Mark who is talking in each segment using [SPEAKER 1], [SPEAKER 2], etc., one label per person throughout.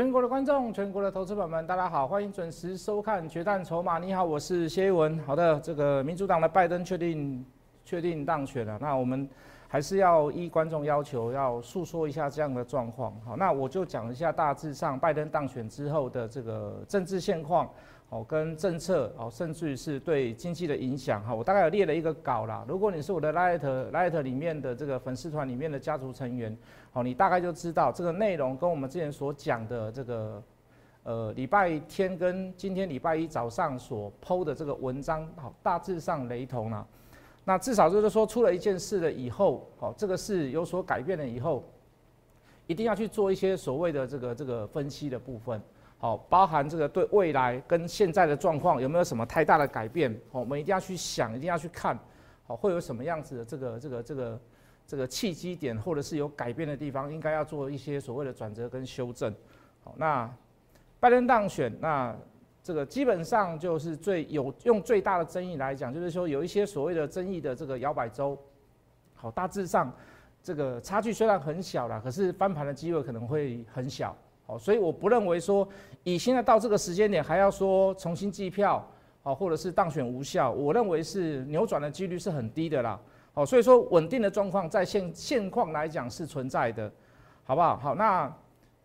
[SPEAKER 1] 全国的观众，全国的投资朋友们，大家好，欢迎准时收看《决战筹码》。你好，我是谢一文。好的，这个民主党的拜登确定确定当选了，那我们还是要依观众要求，要诉说一下这样的状况。好，那我就讲一下大致上拜登当选之后的这个政治现况。哦，跟政策哦，甚至于是对经济的影响哈，我大概有列了一个稿啦。如果你是我的 Light Light 里面的这个粉丝团里面的家族成员，好，你大概就知道这个内容跟我们之前所讲的这个呃礼拜天跟今天礼拜一早上所剖的这个文章，好，大致上雷同了。那至少就是说出了一件事了以后，好，这个事有所改变了以后，一定要去做一些所谓的这个这个分析的部分。好，包含这个对未来跟现在的状况有没有什么太大的改变？好，我们一定要去想，一定要去看，好，会有什么样子的这个这个这个这个契机点，或者是有改变的地方，应该要做一些所谓的转折跟修正。好，那拜登当选，那这个基本上就是最有用最大的争议来讲，就是说有一些所谓的争议的这个摇摆州，好，大致上这个差距虽然很小了，可是翻盘的机会可能会很小。好，所以我不认为说。以现在到这个时间点还要说重新计票，好，或者是当选无效，我认为是扭转的几率是很低的啦。好，所以说稳定的状况在现现况来讲是存在的，好不好？好，那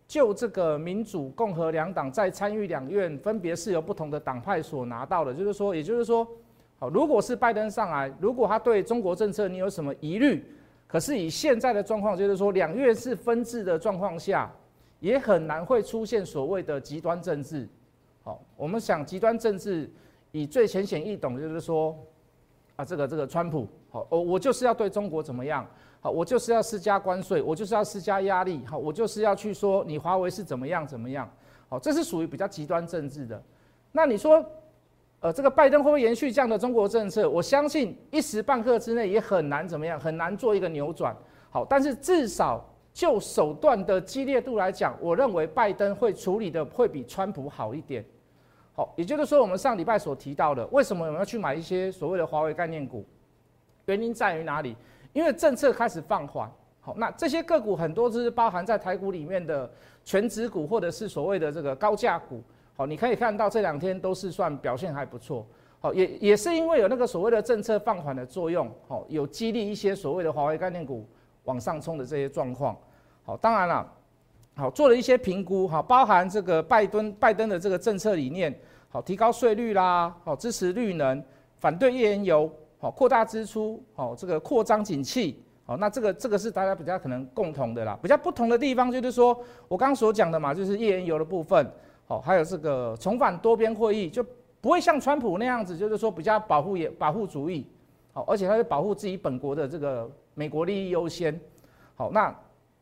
[SPEAKER 1] 就这个民主共和两党在参与两院，分别是由不同的党派所拿到的，就是说，也就是说，好，如果是拜登上来，如果他对中国政策你有什么疑虑，可是以现在的状况，就是说两院是分治的状况下。也很难会出现所谓的极端政治，好，我们想极端政治以最浅显易懂，就是说，啊，这个这个川普，好，我我就是要对中国怎么样，好，我就是要施加关税，我就是要施加压力，好，我就是要去说你华为是怎么样怎么样，好，这是属于比较极端政治的。那你说，呃，这个拜登会不会延续这样的中国政策？我相信一时半刻之内也很难怎么样，很难做一个扭转，好，但是至少。就手段的激烈度来讲，我认为拜登会处理的会比川普好一点。好，也就是说，我们上礼拜所提到的，为什么我们要去买一些所谓的华为概念股？原因在于哪里？因为政策开始放缓。好，那这些个股很多是包含在台股里面的全值股，或者是所谓的这个高价股。好，你可以看到这两天都是算表现还不错。好，也也是因为有那个所谓的政策放缓的作用。好，有激励一些所谓的华为概念股往上冲的这些状况。好，当然了，好做了一些评估，哈，包含这个拜登拜登的这个政策理念，好提高税率啦，好支持绿能，反对页岩油，好扩大支出，好这个扩张景气，好那这个这个是大家比较可能共同的啦，比较不同的地方就是说我刚刚所讲的嘛，就是页岩油的部分，好还有这个重返多边会议，就不会像川普那样子，就是说比较保护也保护主义，好而且他是保护自己本国的这个美国利益优先，好那。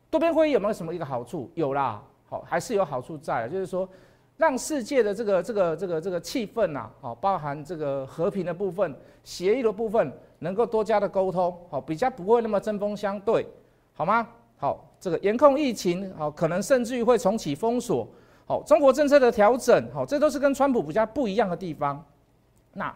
[SPEAKER 1] 多边会议有没有什么一个好处？有啦，好还是有好处在，就是说让世界的这个这个这个这个气氛呐，好包含这个和平的部分、协议的部分，能够多加的沟通，好比较不会那么针锋相对，好吗？好，这个严控疫情，好可能甚至于会重启封锁，好中国政策的调整，好这都是跟川普比较不一样的地方。那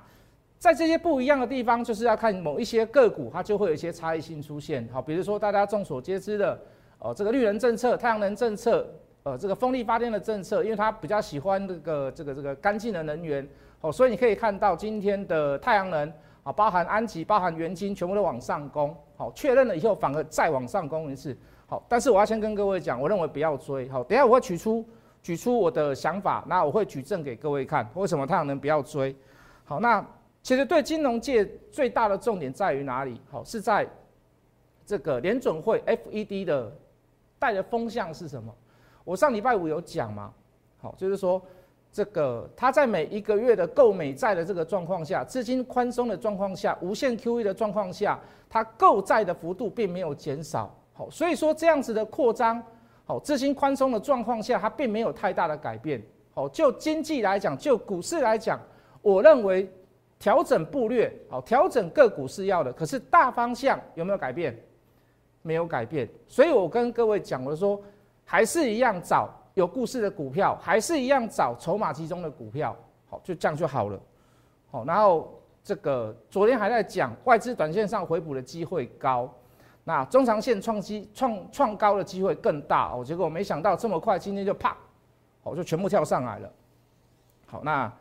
[SPEAKER 1] 在这些不一样的地方，就是要看某一些个股，它就会有一些差异性出现，好比如说大家众所皆知的。哦，这个绿能政策、太阳能政策，呃，这个风力发电的政策，因为它比较喜欢这个这个这个干净的能源，哦，所以你可以看到今天的太阳能啊，包含安吉、包含元晶，全部都往上攻，好，确认了以后反而再往上攻一次，好，但是我要先跟各位讲，我认为不要追，好，等下我会举出举出我的想法，那我会举证给各位看，为什么太阳能不要追，好，那其实对金融界最大的重点在于哪里？好，是在这个联准会 FED 的。带的风向是什么？我上礼拜五有讲嘛，好，就是说这个它在每一个月的购美债的这个状况下，资金宽松的状况下，无限 QE 的状况下，它购债的幅度并没有减少，好，所以说这样子的扩张，好，资金宽松的状况下，它并没有太大的改变，好，就经济来讲，就股市来讲，我认为调整步略，好，调整个股是要的，可是大方向有没有改变？没有改变，所以我跟各位讲，我说还是一样找有故事的股票，还是一样找筹码集中的股票，好，就这样就好了，好，然后这个昨天还在讲外资短线上回补的机会高，那中长线创基创创高的机会更大哦，结果没想到这么快今天就啪，好，就全部跳上来了。好，那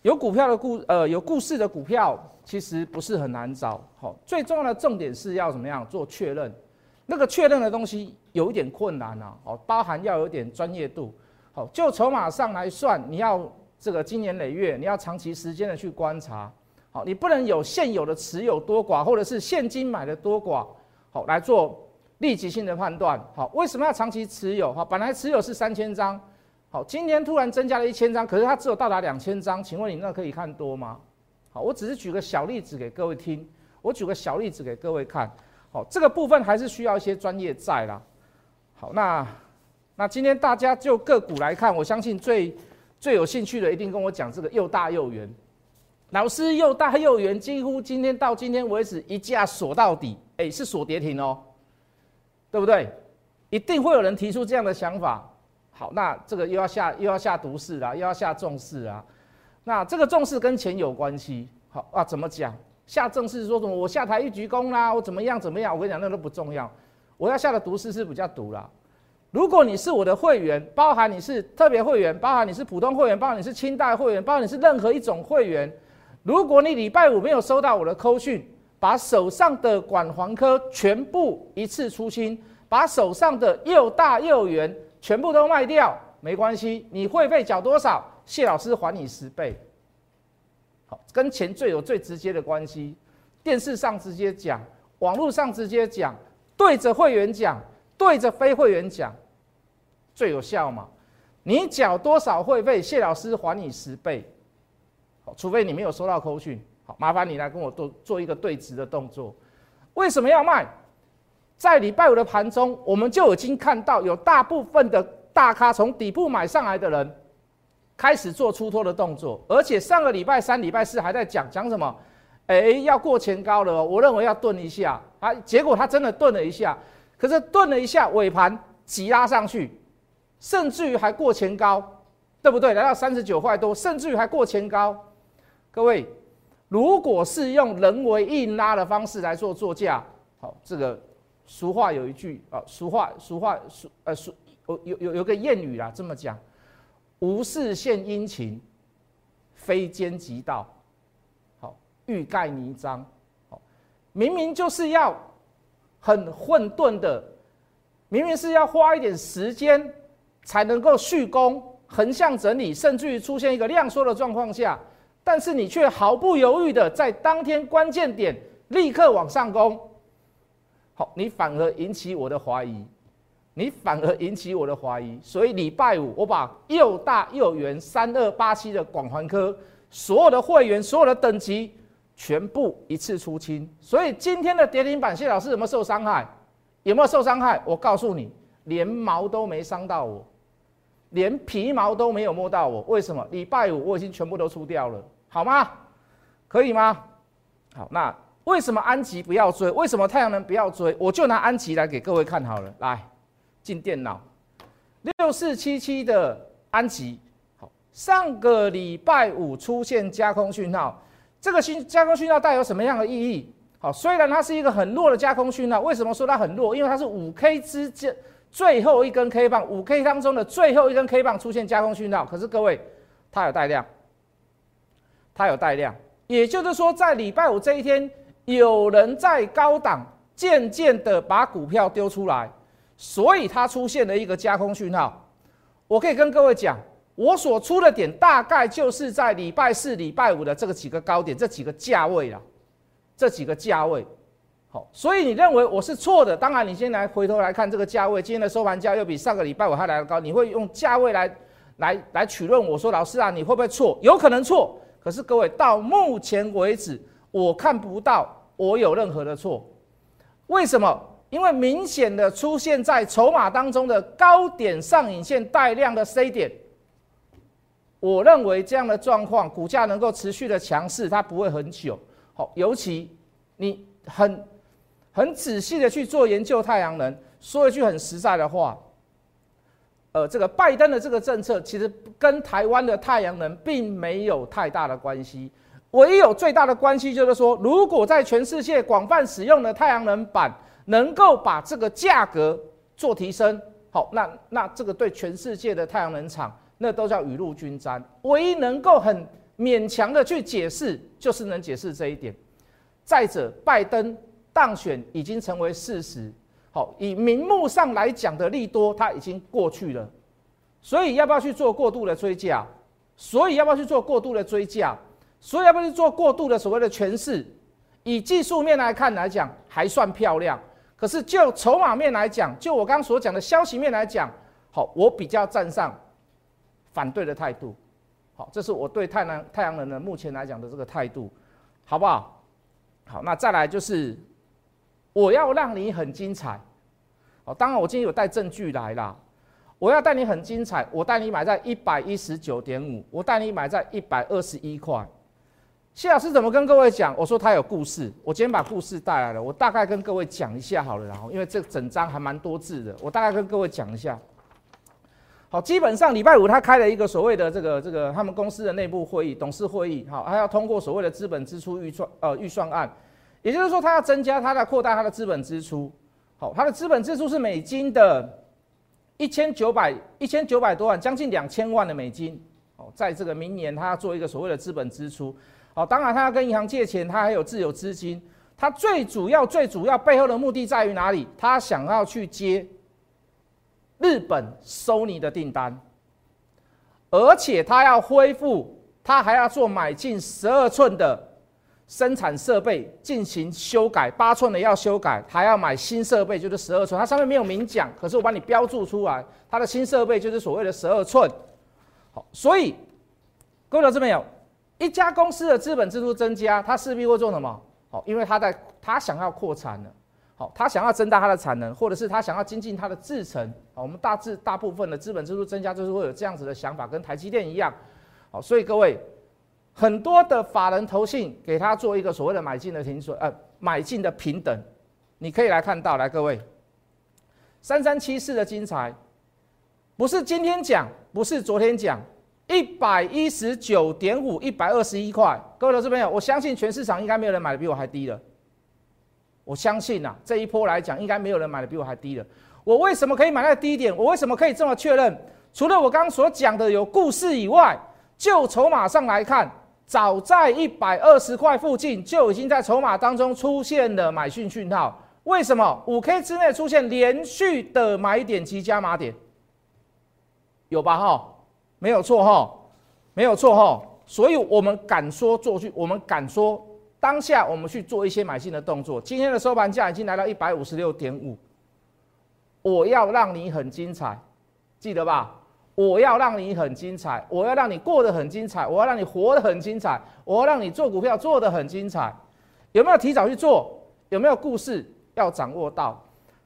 [SPEAKER 1] 有股票的故呃有故事的股票，其实不是很难找。好，最重要的重点是要怎么样做确认？那个确认的东西有一点困难啊。好，包含要有点专业度。好，就筹码上来算，你要这个经年累月，你要长期时间的去观察。好，你不能有现有的持有多寡，或者是现金买的多寡，好来做立即性的判断。好，为什么要长期持有？好，本来持有是三千张，好，今天突然增加了一千张，可是它只有到达两千张，请问你那可以看多吗？好，我只是举个小例子给各位听，我举个小例子给各位看。好，这个部分还是需要一些专业在啦。好，那那今天大家就个股来看，我相信最最有兴趣的一定跟我讲这个又大又圆。老师又大又圆，几乎今天到今天为止一架锁到底，哎，是锁跌停哦，对不对？一定会有人提出这样的想法。好，那这个又要下又要下毒誓啦，又要下重视啊。那这个重视跟钱有关系。好啊，怎么讲？下正式说什么？我下台一鞠躬啦，我怎么样怎么样？我跟你讲，那都不重要。我要下的毒誓是比较毒啦。如果你是我的会员，包含你是特别会员，包含你是普通会员，包含你是清代会员，包含你是任何一种会员。如果你礼拜五没有收到我的扣讯，把手上的管环科全部一次出清，把手上的又大又圆全部都卖掉，没关系，你会费缴多少？谢老师还你十倍。跟钱最有最直接的关系，电视上直接讲，网络上直接讲，对着会员讲，对着非会员讲，最有效嘛？你缴多少会费，谢老师还你十倍。好除非你没有收到扣讯，好，麻烦你来跟我做做一个对值的动作。为什么要卖？在礼拜五的盘中，我们就已经看到有大部分的大咖从底部买上来的人，开始做出脱的动作，而且上个礼拜三、礼拜四还在讲讲什么？哎，要过前高了，我认为要顿一下啊。结果他真的顿了一下，可是顿了一下，尾盘急拉上去，甚至于还过前高，对不对？来到三十九块多，甚至于还过前高。各位，如果是用人为硬拉的方式来做作价，好，这个俗话有一句啊，俗话俗话俗呃俗有有有有个谚语啦，这么讲，无事献殷勤，非奸即盗，好，欲盖弥彰，好，明明就是要很混沌的，明明是要花一点时间才能够续攻横向整理，甚至于出现一个量缩的状况下。但是你却毫不犹豫的在当天关键点立刻往上攻，好，你反而引起我的怀疑，你反而引起我的怀疑。所以礼拜五我把又大又圆三二八七的广环科所有的会员所有的等级全部一次出清。所以今天的跌停板，谢老师有没有受伤害？有没有受伤害？我告诉你，连毛都没伤到我，连皮毛都没有摸到我。为什么？礼拜五我已经全部都出掉了。好吗？可以吗？好，那为什么安吉不要追？为什么太阳能不要追？我就拿安吉来给各位看好了。来，进电脑，六四七七的安吉。好，上个礼拜五出现加空讯号，这个新加空讯号带有什么样的意义？好，虽然它是一个很弱的加空讯号，为什么说它很弱？因为它是五 K 之间最后一根 K 棒，五 K 当中的最后一根 K 棒出现加空讯号。可是各位，它有带量。它有带量，也就是说，在礼拜五这一天，有人在高档渐渐的把股票丢出来，所以它出现了一个加空讯号。我可以跟各位讲，我所出的点大概就是在礼拜四、礼拜五的这个几个高点，这几个价位了，这几个价位。好，所以你认为我是错的？当然，你先来回头来看这个价位，今天的收盘价又比上个礼拜五还来的高，你会用价位来来来取论我说，老师啊，你会不会错？有可能错。可是各位，到目前为止，我看不到我有任何的错。为什么？因为明显的出现在筹码当中的高点上影线带量的 C 点，我认为这样的状况，股价能够持续的强势，它不会很久。好，尤其你很很仔细的去做研究太阳能，说一句很实在的话。呃，这个拜登的这个政策其实跟台湾的太阳能并没有太大的关系，唯有最大的关系就是说，如果在全世界广泛使用的太阳能板能够把这个价格做提升，好，那那这个对全世界的太阳能厂，那都叫雨露均沾。唯一能够很勉强的去解释，就是能解释这一点。再者，拜登当选已经成为事实。好，以名目上来讲的利多，它已经过去了。所以要不要去做过度的追加？所以要不要去做过度的追加？所以要不要去做过度的所谓的诠释？以技术面来看来讲，还算漂亮。可是就筹码面来讲，就我刚所讲的消息面来讲，好，我比较站上反对的态度。好，这是我对太阳太阳能的目前来讲的这个态度，好不好？好，那再来就是我要让你很精彩。好，当然我今天有带证据来啦。我要带你很精彩，我带你买在一百一十九点五，我带你买在一百二十一块。谢老师怎么跟各位讲？我说他有故事，我今天把故事带来了，我大概跟各位讲一下好了。然后，因为这整章还蛮多字的，我大概跟各位讲一下。好，基本上礼拜五他开了一个所谓的这个这个他们公司的内部会议，董事会议，好，他要通过所谓的资本支出预算呃预算案，也就是说他要增加他的扩大他的资本支出。好，他的资本支出是美金的一千九百一千九百多万，将近两千万的美金。哦，在这个明年他要做一个所谓的资本支出。好，当然他要跟银行借钱，他还有自有资金。他最主要、最主要背后的目的在于哪里？他想要去接日本 Sony 的订单，而且他要恢复，他还要做买进十二寸的生产设备进行修改，八寸的要修改，还要买新设备，就是十二寸。它上面没有明讲，可是我帮你标注出来，它的新设备就是所谓的十二寸。好，所以各位老师没有？一家公司的资本支出增加，它势必会做什么？好，因为他在他想要扩产了，好，他想要增大它的产能，或者是他想要精进它的制程。好，我们大致大部分的资本支出增加，就是会有这样子的想法，跟台积电一样。好，所以各位很多的法人投信给他做一个所谓的买进的停损，呃，买进的平等，你可以来看到，来各位，三三七四的精彩，不是今天讲，不是昨天讲。一百一十九点五，一百二十一块，各位投资朋友，我相信全市场应该没有人买的比我还低了。我相信呐，这一波来讲，应该没有人买的比我还低了。我为什么可以买在低点？我为什么可以这么确认？除了我刚刚所讲的有故事以外，就筹码上来看，早在一百二十块附近就已经在筹码当中出现了买讯讯号。为什么五 K 之内出现连续的买点及加码点？有吧？哈。没有错哈，没有错哈，所以我们敢说做去，我们敢说当下我们去做一些买进的动作。今天的收盘价已经来到一百五十六点五，我要让你很精彩，记得吧？我要让你很精彩，我要让你过得很精彩，我要让你活得很精彩，我要让你做股票做得很精彩。有没有提早去做？有没有故事要掌握到？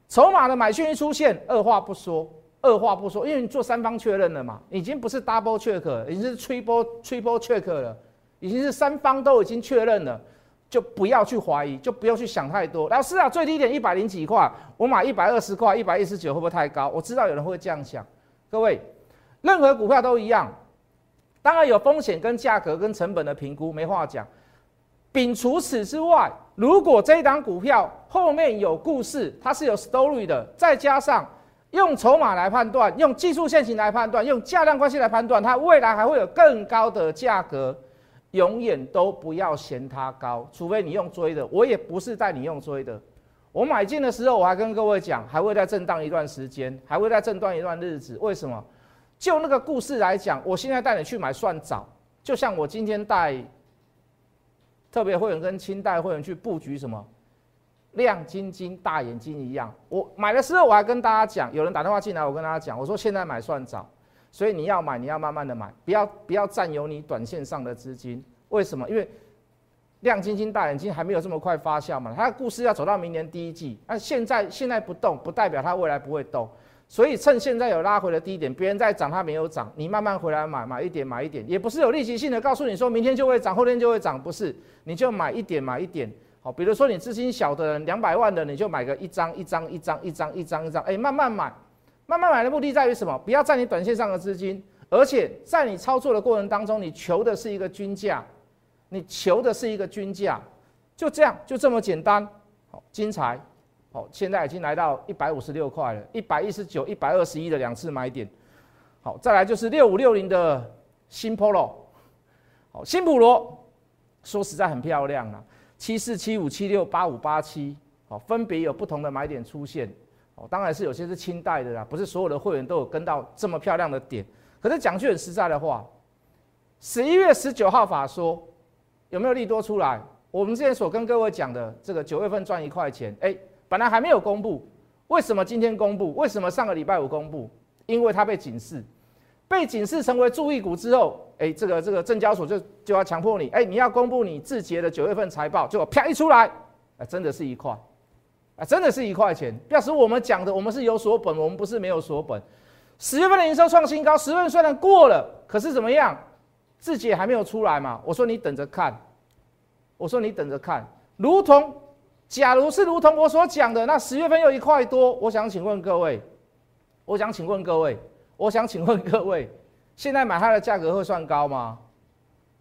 [SPEAKER 1] 筹码的买讯一出现，二话不说。二话不说，因为你做三方确认了嘛，已经不是 double check，已经是 triple triple check 了，已经是三方都已经确认了，就不要去怀疑，就不要去想太多。老师啊，最低点一百零几块，我买一百二十块，一百一十九会不会太高？我知道有人会这样想。各位，任何股票都一样，当然有风险跟价格跟成本的评估，没话讲。摒除此之外，如果这一档股票后面有故事，它是有 story 的，再加上。用筹码来判断，用技术线型来判断，用价量关系来判断，它未来还会有更高的价格，永远都不要嫌它高，除非你用追的。我也不是带你用追的，我买进的时候我还跟各位讲，还会再震荡一段时间，还会再震荡一段日子。为什么？就那个故事来讲，我现在带你去买算早，就像我今天带特别会员跟清代会员去布局什么？亮晶晶大眼睛一样，我买的时候我还跟大家讲，有人打电话进来，我跟大家讲，我说现在买算早，所以你要买你要慢慢的买，不要不要占有你短线上的资金。为什么？因为亮晶晶大眼睛还没有这么快发酵嘛，它的故事要走到明年第一季，那现在现在不动，不代表它未来不会动，所以趁现在有拉回的低点，别人在涨它没有涨，你慢慢回来买，买一点买一点，也不是有立即性的告诉你说明天就会涨，后天就会涨，不是，你就买一点买一点。比如说你资金小的人，两百万的，你就买个一张一张一张一张一张一张，哎，慢慢买，慢慢买的目的在于什么？不要占你短线上的资金，而且在你操作的过程当中，你求的是一个均价，你求的是一个均价，就这样，就这么简单。好，精彩，好，现在已经来到一百五十六块了，一百一十九、一百二十一的两次买点。好，再来就是六五六零的新 Polo，好，新普罗，说实在很漂亮啊，七四七五七六八五八七，好，分别有不同的买点出现。哦，当然是有些是清代的啦，不是所有的会员都有跟到这么漂亮的点。可是讲句很实在的话，十一月十九号法说有没有利多出来？我们之前所跟各位讲的这个九月份赚一块钱，哎，本来还没有公布，为什么今天公布？为什么上个礼拜五公布？因为它被警示，被警示成为注意股之后，哎，这个这个证交所就就要强迫你，哎，你要公布你字节的九月份财报，结果啪一出来，哎，真的是一块。啊，真的是一块钱。表示我们讲的，我们是有所本，我们不是没有所本。十月份的营收创新高，十月份虽然过了，可是怎么样？字节还没有出来嘛。我说你等着看，我说你等着看。如同，假如是如同我所讲的，那十月份又一块多。我想请问各位，我想请问各位，我想请问各位，现在买它的价格会算高吗？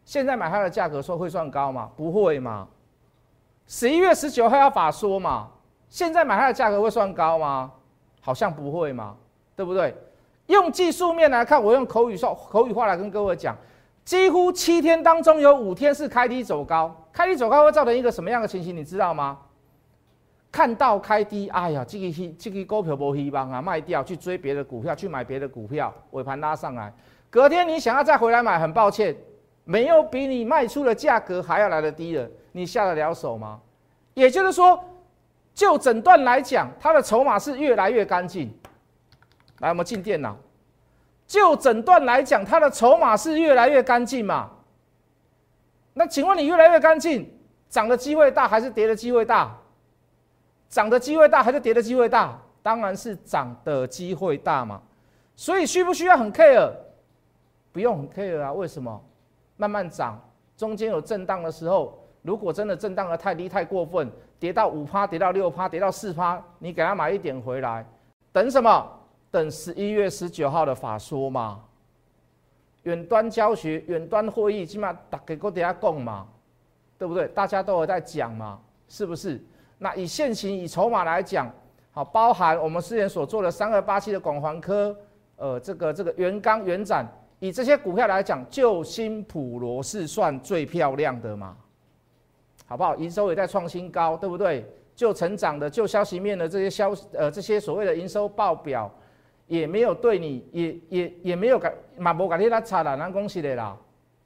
[SPEAKER 1] 现在买它的价格说会算高吗？不会嘛。十一月十九号要法说嘛。现在买它的价格会算高吗？好像不会嘛，对不对？用技术面来看，我用口语说口语话来跟各位讲，几乎七天当中有五天是开低走高，开低走高会造成一个什么样的情形？你知道吗？看到开低，哎呀，这个希这个股票不希望啊，卖掉去追别的股票，去买别的股票，尾盘拉上来，隔天你想要再回来买，很抱歉，没有比你卖出的价格还要来的低了，你下得了手吗？也就是说。就诊断来讲，它的筹码是越来越干净。来，我们进电脑。就诊断来讲，它的筹码是越来越干净嘛？那请问你越来越干净，涨的机会大还是跌的机会大？涨的机会大还是跌的机会大？当然是涨的机会大嘛。所以需不需要很 care？不用很 care 啊？为什么？慢慢涨，中间有震荡的时候，如果真的震荡的太低太过分。跌到五趴，跌到六趴，跌到四趴，你给他买一点回来，等什么？等十一月十九号的法说嘛。远端教学、远端会议，起码大家都底下讲嘛，对不对？大家都有在讲嘛，是不是？那以现行以筹码来讲，好，包含我们之前所做的三二八七的广环科，呃，这个这个元刚、元展，以这些股票来讲，就新普罗是算最漂亮的嘛。好不好？营收也在创新高，对不对？就成长的、就消息面的这些消呃这些所谓的营收报表，也没有对你也也也没有改马博改天他差了，那恭喜的啦，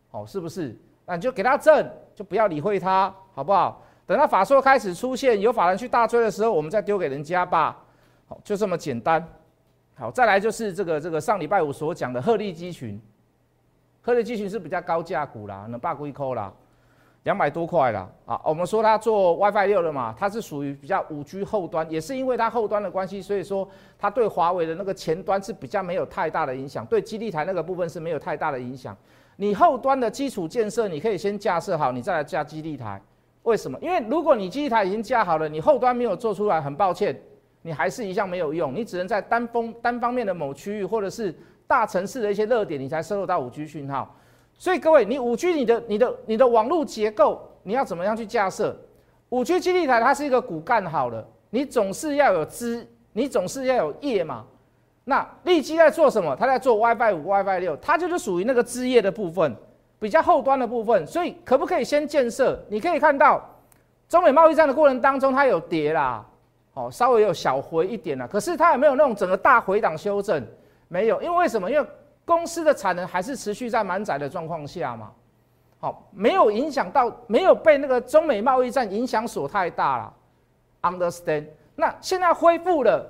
[SPEAKER 1] 好是不是？那你就给他挣，就不要理会他，好不好？等到法说开始出现，有法人去大追的时候，我们再丢给人家吧。好，就这么简单。好，再来就是这个这个上礼拜五所讲的鹤立鸡群，鹤立鸡群是比较高价股啦，能霸归扣啦。两百多块啦啊！我们说它做 WiFi 六的嘛，它是属于比较五 G 后端，也是因为它后端的关系，所以说它对华为的那个前端是比较没有太大的影响，对基地台那个部分是没有太大的影响。你后端的基础建设，你可以先架设好，你再来架基地台。为什么？因为如果你基地台已经架好了，你后端没有做出来，很抱歉，你还是一样没有用，你只能在单方单方面的某区域或者是大城市的一些热点，你才收入到五 G 讯号。所以各位，你五 G 你的你的你的网络结构，你要怎么样去架设？五 G 基地台它是一个骨干好了，你总是要有枝，你总是要有叶嘛。那立基在做什么？它在做 WiFi 五、WiFi 六，它就是属于那个枝叶的部分，比较后端的部分。所以可不可以先建设？你可以看到，中美贸易战的过程当中，它有跌啦，哦，稍微有小回一点啦。可是它有没有那种整个大回档修正？没有，因为为什么？因为公司的产能还是持续在满载的状况下嘛，好，没有影响到，没有被那个中美贸易战影响所太大了，understand？那现在恢复了，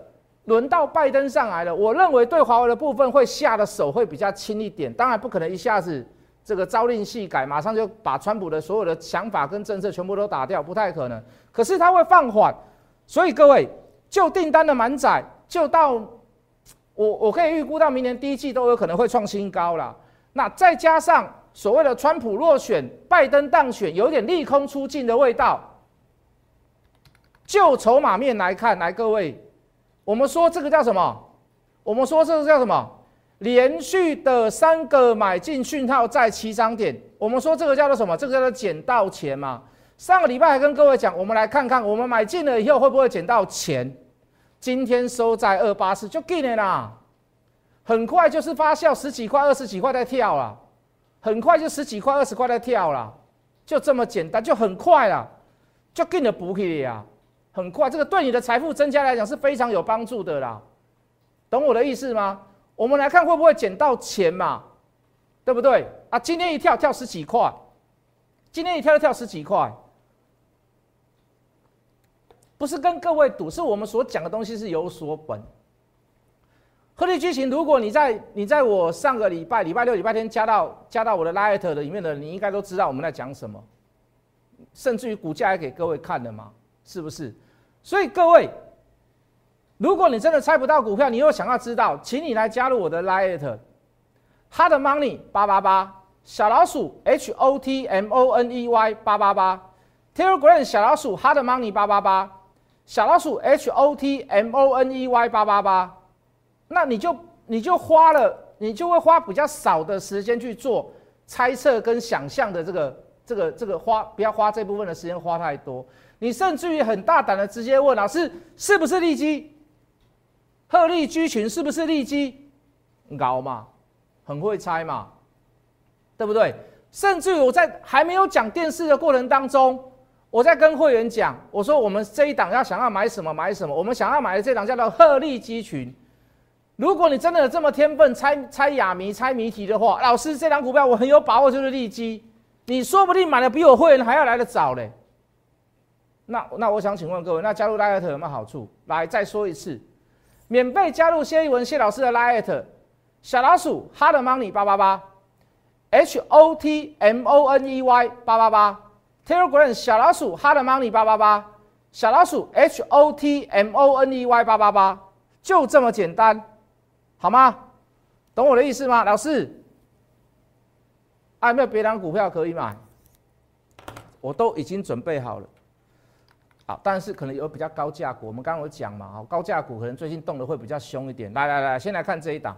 [SPEAKER 1] 轮到拜登上来了，我认为对华为的部分会下的手会比较轻一点，当然不可能一下子这个朝令夕改，马上就把川普的所有的想法跟政策全部都打掉，不太可能。可是他会放缓，所以各位就订单的满载就到。我我可以预估到明年第一季都有可能会创新高了。那再加上所谓的川普落选，拜登当选，有点利空出尽的味道。就筹码面来看，来各位，我们说这个叫什么？我们说这个叫什么？连续的三个买进讯号在起涨点。我们说这个叫做什么？这个叫做捡到钱嘛。上个礼拜还跟各位讲，我们来看看我们买进了以后会不会捡到钱。今天收在二八四就给你啦，很快就是发酵十几块、二十几块在跳了，很快就十几块、二十块在跳了，就这么简单，就很快了，就给你补起呀，很快，这个对你的财富增加来讲是非常有帮助的啦，懂我的意思吗？我们来看会不会捡到钱嘛，对不对？啊，今天一跳跳十几块，今天一跳就跳十几块。不是跟各位赌，是我们所讲的东西是有所本。鹤立鸡群，如果你在你在我上个礼拜礼拜六、礼拜天加到加到我的 Light 的里面的，你应该都知道我们在讲什么，甚至于股价也给各位看了嘛，是不是？所以各位，如果你真的猜不到股票，你又想要知道，请你来加入我的 Light，Hard Money 八八八小老鼠 H O T M O N E Y 八八八 Telegram 小老鼠 Hard Money 八八八。小老鼠 H O T M O N E Y 八八八，那你就你就花了，你就会花比较少的时间去做猜测跟想象的这个这个这个花，不要花这部分的时间花太多。你甚至于很大胆的直接问老师，是不是利基？鹤立鸡群是不是利基？搞嘛，很会猜嘛，对不对？甚至我在还没有讲电视的过程当中。我在跟会员讲，我说我们这一档要想要买什么买什么，我们想要买的这档叫做鹤立鸡群。如果你真的有这么天分，猜猜哑谜、猜谜题的话，老师这档股票我很有把握就是利基，你说不定买的比我会员还要来得早嘞。那那我想请问各位，那加入 Light 有没有好处？来再说一次，免费加入谢一文谢老师的 Light 小老鼠 Hard Money 八八八 H O T M O N E Y 八八八。Telegram 小老鼠 Hard Money 八八八，小老鼠 H O T M O N E Y 八八八，就这么简单，好吗？懂我的意思吗？老师，还有没有别的股票可以买？我都已经准备好了。但是可能有比较高价股，我们刚刚有讲嘛，好，高价股可能最近动的会比较凶一点。来来来，先来看这一档。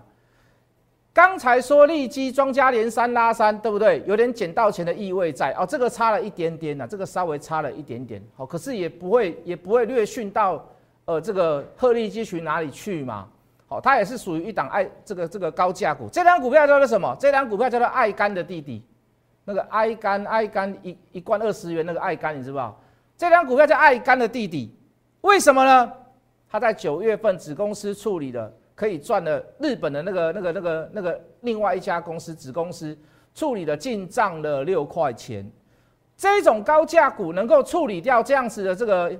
[SPEAKER 1] 刚才说利基庄家连三拉三，对不对？有点捡到钱的意味在哦。这个差了一点点呐，这个稍微差了一点点。好，可是也不会也不会略逊到呃这个鹤立鸡群哪里去嘛。好，它也是属于一档爱这个这个高价股。这张股票叫做什么？这张股票叫做爱肝的弟弟，那个爱肝爱肝一一罐二十元那个爱肝，你知不知道？这张股票叫爱肝的弟弟，为什么呢？他在九月份子公司处理的。可以赚的日本的那个、那个、那个、那个另外一家公司子公司处理的进账了六块钱，这种高价股能够处理掉这样子的这个，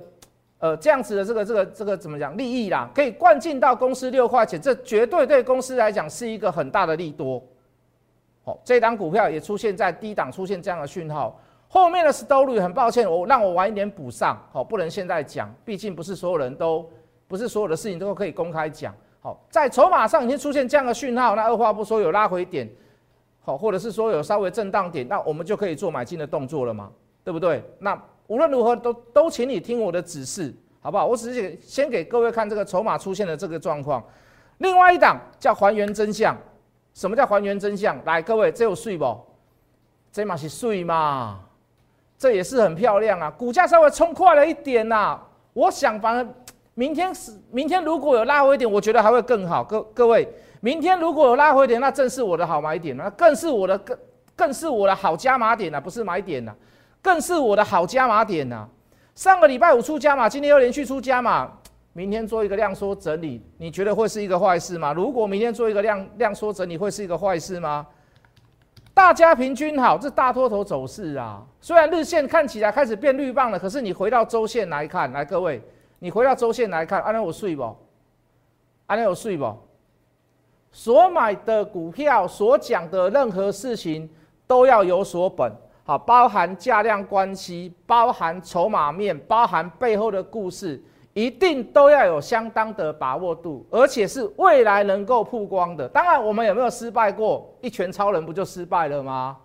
[SPEAKER 1] 呃，这样子的这个、这个、这个怎么讲利益啦？可以灌进到公司六块钱，这绝对对公司来讲是一个很大的利多。好，这档股票也出现在低档出现这样的讯号，后面的 story 很抱歉，我让我晚一点补上，好，不能现在讲，毕竟不是所有人都不是所有的事情都可以公开讲。好，在筹码上已经出现这样的讯号，那二话不说有拉回点，好，或者是说有稍微震荡点，那我们就可以做买进的动作了嘛，对不对？那无论如何都都请你听我的指示，好不好？我只是先给各位看这个筹码出现的这个状况。另外一档叫还原真相，什么叫还原真相？来，各位这有税不？这嘛是税嘛？这也是很漂亮啊，股价稍微冲快了一点呐，我想反而。明天是明天，如果有拉回一点，我觉得还会更好。各各位，明天如果有拉回点，那正是我的好买点那更是我的更更是我的好加码点呐，不是买点呐，更是我的好加码点呐。上个礼拜五出加码，今天又连续出加码，明天做一个量缩整理，你觉得会是一个坏事吗？如果明天做一个量量缩整理，会是一个坏事吗？大家平均好，这大多头走势啊，虽然日线看起来开始变绿棒了，可是你回到周线来看，来各位。你回到周线来看，安那有睡不？安那有睡不？所买的股票，所讲的任何事情都要有所本，好，包含价量关系，包含筹码面，包含背后的故事，一定都要有相当的把握度，而且是未来能够曝光的。当然，我们有没有失败过？一拳超人不就失败了吗？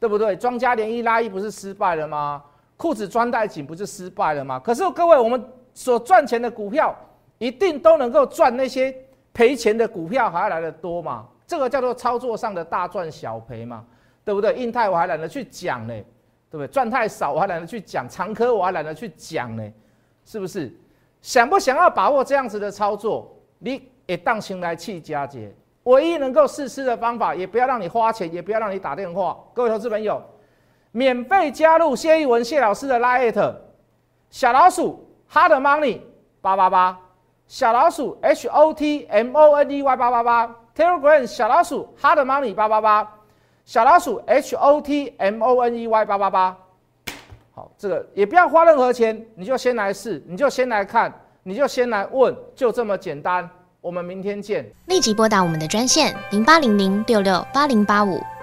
[SPEAKER 1] 对不对？庄家连一拉一不是失败了吗？裤子穿带紧不是失败了吗？可是各位，我们。所赚钱的股票一定都能够赚那些赔钱的股票还要来的多嘛？这个叫做操作上的大赚小赔嘛，对不对？印泰我还懒得去讲呢，对不对？赚太少我还懒得去讲，长科我还懒得去讲呢，是不是？想不想要把握这样子的操作？你也当心来气佳节，唯一能够试吃的方法，也不要让你花钱，也不要让你打电话。各位投资朋友，免费加入谢一文谢老师的 Lite 小老鼠 Hard Money 八八八，小老鼠 H O T M O N E Y 八八八，Telegram 小老鼠 Hard Money 八八八。小老鼠 H O T M O N E Y 八八八，好，这个也不要花任何钱，你就先来试，你就先来看，你就先来问，就这么简单。我们明天见。
[SPEAKER 2] 立即拨打我们的专线零八零零六六八零八五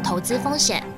[SPEAKER 2] 投资风险。